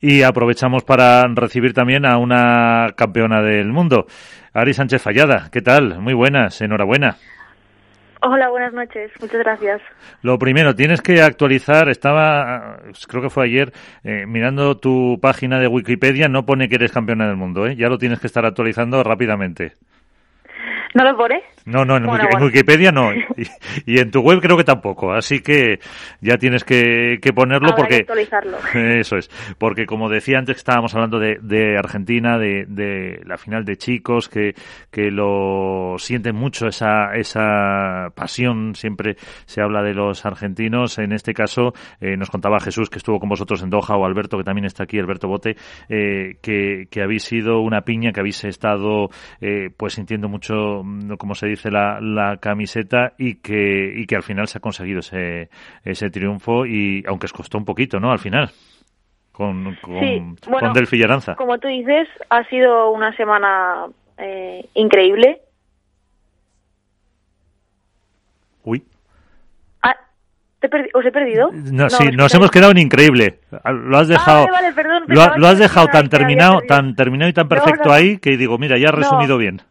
Y aprovechamos para recibir también a una campeona del mundo, Ari Sánchez Fallada. ¿Qué tal? Muy buenas, enhorabuena. Hola, buenas noches. Muchas gracias. Lo primero, tienes que actualizar. Estaba, creo que fue ayer, eh, mirando tu página de Wikipedia. No pone que eres campeona del mundo, ¿eh? Ya lo tienes que estar actualizando rápidamente. ¿No lo pone? No, no, en, Wikipedia no. Y, en tu web creo que tampoco. Así que ya tienes que, ponerlo porque... actualizarlo. Eso es. Porque como decía antes, estábamos hablando de, Argentina, de, la final de chicos, que, que lo sienten mucho esa, esa pasión. Siempre se habla de los argentinos. En este caso, eh, nos contaba Jesús, que estuvo con vosotros en Doha, o Alberto, que también está aquí, Alberto Bote, eh, que, que habéis sido una piña, que habéis estado eh, pues sintiendo mucho, como se dice, la, la camiseta y que, y que al final se ha conseguido ese, ese triunfo y aunque os costó un poquito, ¿no? Al final. Con, con, con Delphi Como tú dices, ha sido una semana eh, increíble. Uy. Ah, ¿Os he perdido? No, sí, nos hemos quedado en increíble. Lo has dejado, lo, has dejado tan terminado, tan terminado y tan perfecto ahí que digo, mira, ya has resumido bien.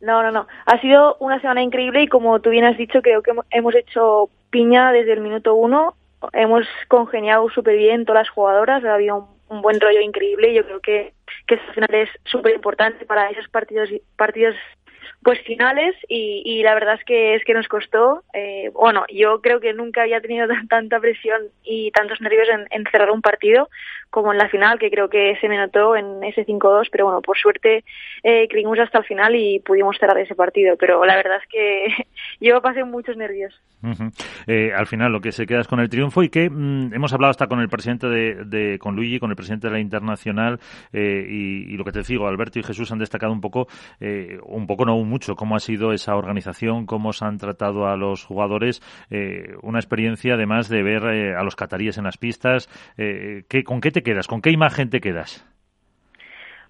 No, no, no. Ha sido una semana increíble y como tú bien has dicho, creo que hemos hecho piña desde el minuto uno. Hemos congeniado súper bien todas las jugadoras, ha habido un, buen rollo increíble y yo creo que, que al final es súper importante para esos partidos, partidos pues finales y, y, la verdad es que es que nos costó eh, bueno yo creo que nunca había tenido tanta presión y tantos nervios en, en, cerrar un partido como en la final que creo que se me notó en ese 5-2 pero bueno por suerte eh, creímos hasta el final y pudimos cerrar ese partido pero la verdad es que yo pasé muchos nervios. Eh, al final lo que se queda es con el triunfo y que mm, hemos hablado hasta con el presidente de, de, con Luigi con el presidente de la internacional eh, y, y, lo que te digo Alberto y Jesús han destacado un poco eh, un poco no un mucho cómo ha sido esa organización, cómo se han tratado a los jugadores. Eh, una experiencia además de ver eh, a los cataríes en las pistas. Eh, ¿Con qué te quedas? ¿Con qué imagen te quedas?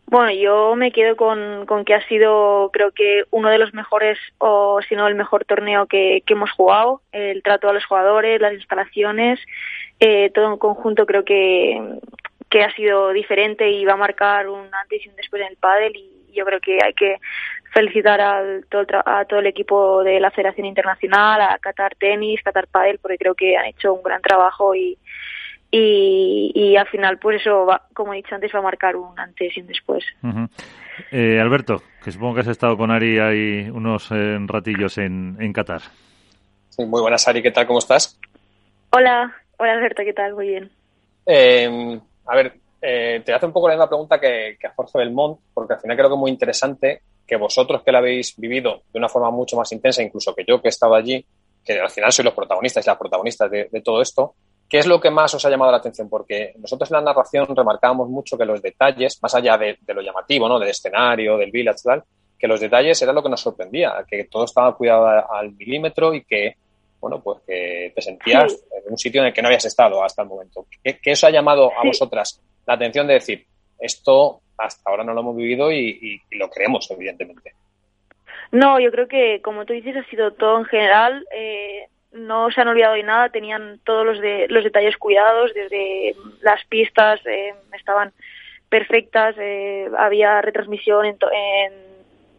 Bueno, yo me quedo con, con, que ha sido, creo que, uno de los mejores, o si no el mejor torneo que, que hemos jugado. El trato a los jugadores, las instalaciones, eh, todo en conjunto creo que, que ha sido diferente y va a marcar un antes y un después en el pádel y yo creo que hay que felicitar al, todo a todo el equipo de la Federación Internacional, a Qatar Tenis, Qatar Padel, porque creo que han hecho un gran trabajo y, y, al final, pues eso, va, como he dicho antes, va a marcar un antes y un después. eh, Alberto, que supongo que has estado con Ari ahí unos eh, ratillos en, en Qatar. Sí, muy buenas, Ari, ¿qué tal? ¿Cómo estás? Hola, hola Alberto, ¿qué tal? Muy bien. Eh, a ver, eh, te hace un poco la misma pregunta que, que a Jorge Belmont, porque al final creo que es muy interesante que vosotros que la habéis vivido de una forma mucho más intensa, incluso que yo que he estado allí, que al final soy los protagonistas y las protagonistas de, todo esto, ¿qué es lo que más os ha llamado la atención? Porque nosotros en la narración remarcábamos mucho que los detalles, más allá de, lo llamativo, ¿no? del escenario, del village, tal, que los detalles era lo que nos sorprendía, que todo estaba cuidado al milímetro y que, bueno, pues que te sentías en un sitio en el que no habías estado hasta el momento. ¿Qué, qué os ha llamado a vosotras la atención de decir, esto hasta ahora no lo hemos vivido y, lo creemos, evidentemente. No, yo creo que, como tú dices, ha sido todo en general. Eh, no se han olvidado de nada, tenían todos los, de, los detalles cuidados, desde las pistas eh, estaban perfectas, eh, había retransmisión en, en,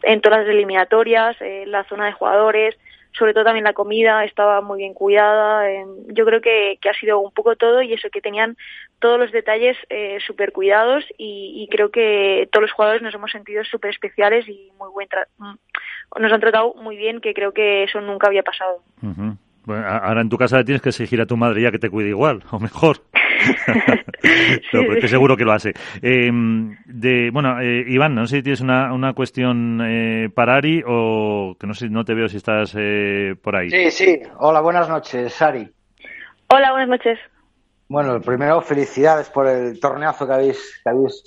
en, todas las eliminatorias, la zona de jugadores, sobre todo también la comida estaba muy bien cuidada. Yo creo que, que, ha sido un poco todo y eso que tenían todos los detalles eh, súper cuidados y, creo que todos los jugadores nos hemos sentido súper especiales y muy buen mm, nos han tratado muy bien que creo que eso nunca había pasado. bueno, ahora en tu casa tienes que exigir a tu madre ya que te cuide igual o mejor. no, porque seguro que lo hace. Eh, de, bueno, eh, Iván, no sé si tienes una, una cuestión eh, para Ari o que no sé, no te veo si estás eh, por ahí. Sí, sí. Hola, buenas noches, Ari. Hola, buenas noches. Bueno, primero, felicidades por el torneazo que habéis, que habéis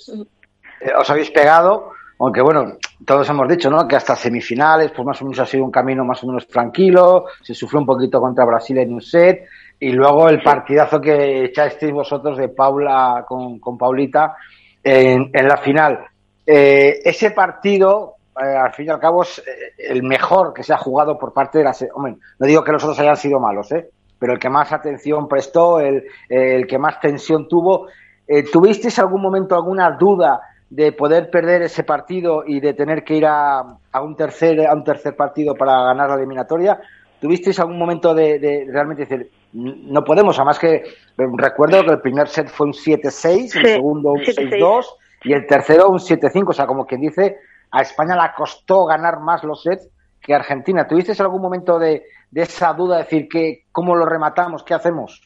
eh, os habéis pegado. Aunque bueno, todos hemos dicho, ¿no? Que hasta semifinales, pues más o menos ha sido un camino más o menos tranquilo. Se sufrió un poquito contra Brasil en un set y luego el partidazo que echasteis vosotros de Paula con, con Paulita en, en, la final. Eh, ese partido, eh, al fin y al cabo, es eh, el mejor que se ha jugado por parte de la... Hombre, no digo que los otros hayan sido malos, ¿eh? pero el que más atención prestó, el, el que más tensión tuvo. Eh, ¿Tuvisteis algún momento alguna duda de poder perder ese partido y de tener que ir a, a, un tercer a un tercer partido para ganar la eliminatoria? ¿Tuvisteis algún momento de, de realmente decir, no podemos, además que recuerdo que el primer set fue un 7-6, el segundo un 6-2 y el tercero un 7-5, o sea, como quien dice, a España le costó ganar más los sets que a Argentina. ¿Tuviste algún momento de, de esa duda, de decir, que, cómo lo rematamos, qué hacemos?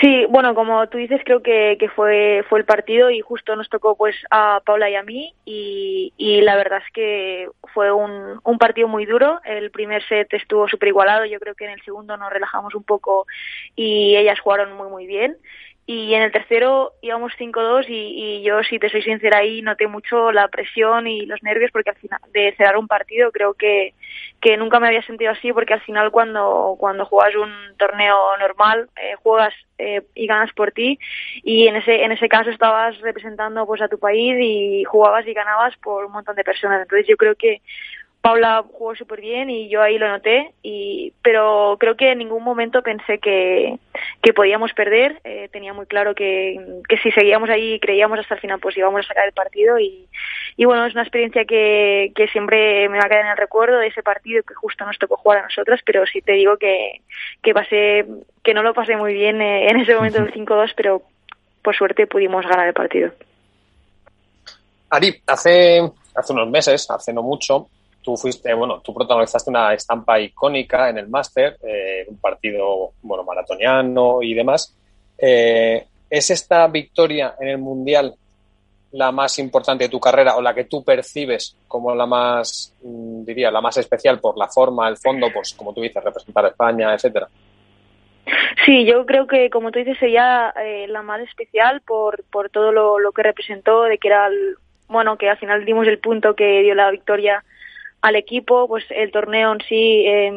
Sí, bueno, como tú dices, creo que, que fue, fue el partido y justo nos tocó pues a Paula y a mí y, y la verdad es que fue un, un partido muy duro. El primer set estuvo súper igualado, yo creo que en el segundo nos relajamos un poco y ellas jugaron muy muy bien y en el tercero íbamos 5-2 y, y, yo, si te soy sincera, ahí noté mucho la presión y los nervios porque al final de cerrar un partido creo que, que nunca me había sentido así porque al final cuando, cuando juegas un torneo normal eh, juegas eh, y ganas por ti y en ese, en ese caso estabas representando pues a tu país y jugabas y ganabas por un montón de personas. Entonces yo creo que Paula jugó súper bien y yo ahí lo noté, y, pero creo que en ningún momento pensé que, que podíamos perder. Eh, tenía muy claro que, que si seguíamos ahí y creíamos hasta el final, pues íbamos a sacar el partido. Y, y bueno, es una experiencia que, que siempre me va a quedar en el recuerdo de ese partido que justo nos tocó jugar a nosotras, pero sí te digo que, que pasé, que no lo pasé muy bien eh, en ese momento del 5-2, pero por suerte pudimos ganar el partido. Ari, hace, hace unos meses, hace no mucho, tú fuiste, bueno, tú protagonizaste una estampa icónica en el máster, eh, un partido, bueno, maratoniano y demás. Eh, ¿Es esta victoria en el Mundial la más importante de tu carrera o la que tú percibes como la más, mm, diría, la más especial por la forma, el fondo, pues como tú dices, representar a España, etcétera? Sí, yo creo que, como tú dices, sería eh, la más especial por, por todo lo, lo que representó, de que era, el, bueno, que al final dimos el punto que dio la victoria al equipo, pues el torneo en sí, eh,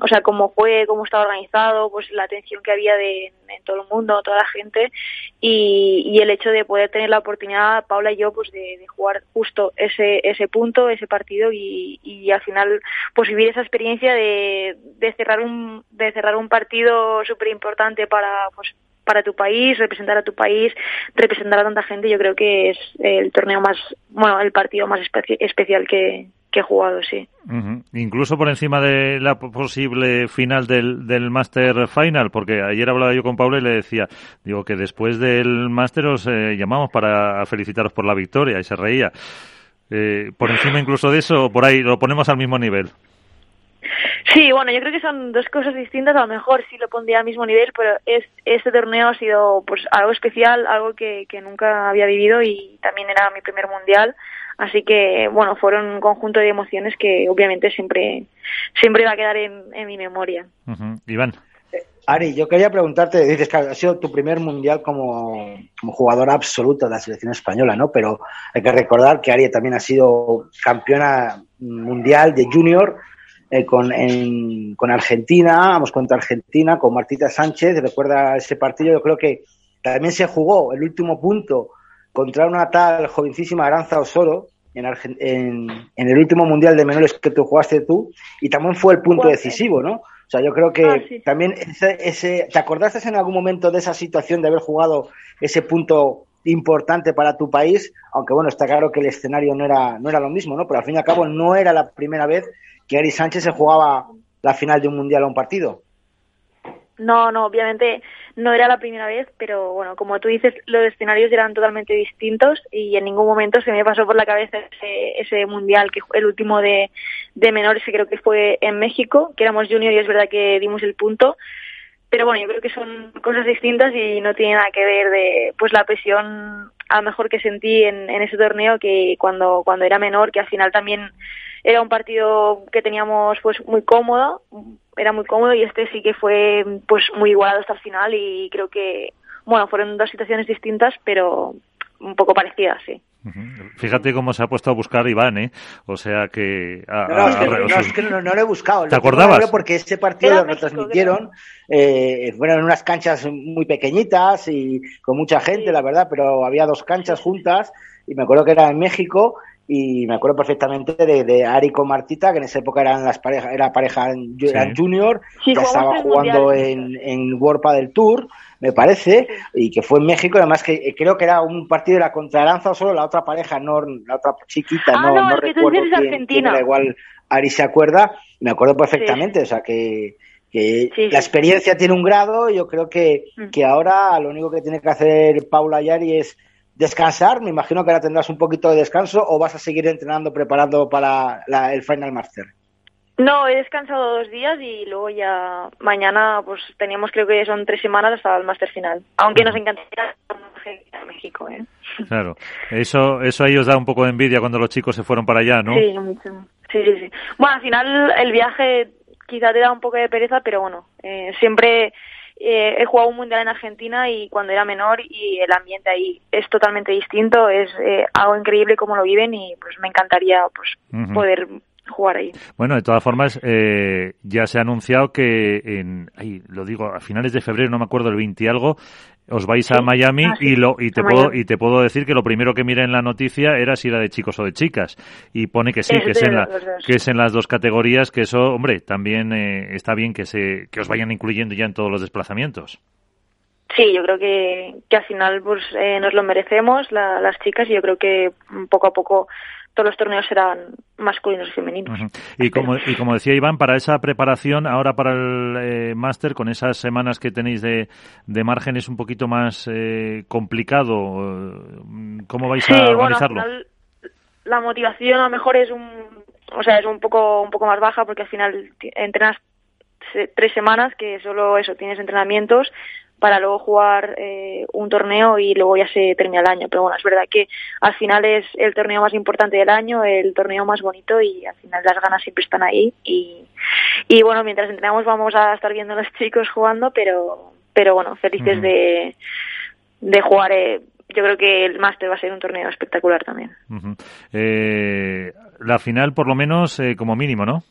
o sea, cómo fue, cómo estaba organizado, pues la atención que había de en todo el mundo, toda la gente y, y, el hecho de poder tener la oportunidad, Paula y yo, pues de, de jugar justo ese ese punto, ese partido y, y al final pues vivir esa experiencia de, de cerrar un de cerrar un partido súper importante para pues para tu país, representar a tu país, representar a tanta gente, yo creo que es el torneo más, bueno, el partido más espe especial que, que he jugado, sí. Uh -huh. Incluso por encima de la posible final del, del Master Final, porque ayer hablaba yo con Pablo y le decía, digo que después del Master os eh, llamamos para felicitaros por la victoria y se reía. Eh, por encima incluso de eso, por ahí lo ponemos al mismo nivel. Sí, bueno, yo creo que son dos cosas distintas. A lo mejor sí lo pondría al mismo nivel, pero es, este torneo ha sido pues algo especial, algo que, que nunca había vivido y también era mi primer mundial. Así que, bueno, fueron un conjunto de emociones que obviamente siempre, siempre va a quedar en, en mi memoria. Uh -huh. Iván. Ari, yo quería preguntarte, dices que ha sido tu primer mundial como, como jugadora absoluta de la selección española, ¿no? Pero hay que recordar que Ari también ha sido campeona mundial de junior eh, con, en, con Argentina, vamos contra Argentina, con Martita Sánchez, recuerda ese partido, yo creo que también se jugó el último punto contra una tal jovencísima Aranza Osoro en, en, en, el último mundial de menores que tú jugaste tú, y también fue el punto decisivo, ¿no? O sea, yo creo que ah, sí. también ese, ese, ¿te acordaste en algún momento de esa situación de haber jugado ese punto importante para tu país? Aunque bueno, está claro que el escenario no era, no era lo mismo, ¿no? Pero al fin y al cabo no era la primera vez que Ari Sánchez se jugaba la final de un mundial a un partido. No, no, obviamente no era la primera vez, pero bueno, como tú dices, los escenarios eran totalmente distintos y en ningún momento se me pasó por la cabeza ese, ese mundial, que el último de, menores, creo que fue en México, que éramos junior y es verdad que dimos el punto, pero bueno, yo creo que son cosas distintas y no tiene nada que ver de pues la presión a lo mejor que sentí en, en ese torneo que cuando, cuando era menor, que al final también era un partido que teníamos pues muy cómodo, era muy cómodo y este sí que fue pues muy igualado hasta el final y creo que bueno, fueron dos situaciones distintas, pero un poco parecidas, sí. Fíjate cómo se ha puesto a buscar Iván, ¿eh? O sea que... A, no, no, es que, no, es que no, no, lo he buscado. ¿Te acordabas? Porque ese partido lo retransmitieron, eh, fueron unas canchas muy pequeñitas y con mucha gente, sí. la verdad, pero había dos canchas juntas y me acuerdo que era en México y me acuerdo perfectamente de, de, Ari con Martita, que en esa época eran las parejas, era pareja en, sí. eran junior, sí, ya estaba jugando en, en World del Tour, me parece, y que fue en México, además que eh, creo que era un partido de la contralanza o solo la otra pareja, no, la otra chiquita, ah, no, no, no recuerdo quién, quién, era, igual Ari se acuerda, me acuerdo perfectamente, o sea que, que la experiencia tiene un grado, yo creo que, mm. que ahora lo único que tiene que hacer Paula Yari es descansar, me imagino que ahora tendrás un poquito de descanso o vas a seguir entrenando, preparando para el Final Master. No, he descansado dos días y luego ya mañana pues teníamos creo que son tres semanas hasta el máster final. Aunque nos encantaría a México, ¿eh? Claro, eso, eso ahí os da un poco de envidia cuando los chicos se fueron para allá, ¿no? Sí, mucho. Sí, sí, sí. Bueno, al final el viaje quizá te da un poco de pereza, pero bueno, eh, siempre eh, he jugado un mundial en Argentina y cuando era menor y el ambiente ahí es totalmente distinto, es eh, algo increíble como lo viven y pues me encantaría pues poder jugar ahí. Bueno, de todas formas, eh, ya se ha anunciado que en, ay, lo digo, a finales de febrero, no me acuerdo, el 20 y algo, os vais a Miami ah, y lo y te puedo y te puedo decir que lo primero que miré en la noticia era si era de chicos o de chicas. Y pone que sí que es en la, que es en las dos categorías que eso hombre también eh, está bien que se que os vayan incluyendo ya en todos los desplazamientos. Sí, yo creo que, que al final pues eh, nos lo merecemos las chicas y yo creo que poco a poco todos los torneos serán masculinos y femeninos. Y como, y como decía Iván, para esa preparación, ahora para el eh, máster, con esas semanas que tenéis de, de margen, es un poquito más eh, complicado. ¿Cómo vais a organizarlo? la motivación a lo mejor es un, o sea, es un poco, un poco más baja porque al final entrenas tres semanas que solo eso, tienes entrenamientos, para luego jugar eh, un torneo y luego ya se termina el año. Pero bueno, es verdad que al final es el torneo más importante del año, el torneo más bonito y al final las ganas siempre están ahí. Y, y bueno, mientras entrenamos vamos a estar viendo a los chicos jugando, pero, pero bueno, felices de, de jugar. Eh, yo creo que el máster va a ser un torneo espectacular también. eh, la final, por lo menos, eh, como mínimo, ¿no?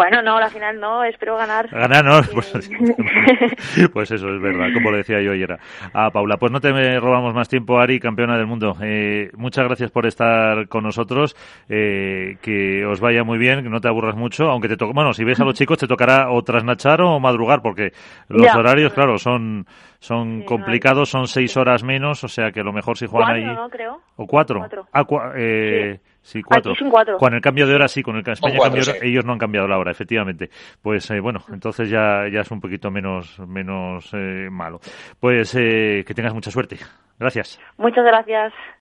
Bueno, no, la final no, espero ganar. Ganar, no, pues, pues, eso es verdad, como le decía yo ayer a Paula. Pues no te robamos más tiempo, Ari, campeona del mundo. Eh, muchas gracias por estar con nosotros, eh, que os vaya muy bien, que no te aburras mucho, aunque te toque, bueno, si ves a los chicos te tocará o trasnachar o madrugar, porque los horarios, claro, son son complicados, son seis horas menos, o sea que lo mejor si juegan ahí. ¿no, creo? ¿O cuatro? Ah, eh, sí. Cuatro. Con el cambio de hora, sí, con el España cambio de hora, ellos no han cambiado la hora, efectivamente. Pues eh, bueno, entonces ya, ya es un poquito menos, menos eh, malo. Pues eh, que tengas mucha suerte. Gracias. Muchas gracias.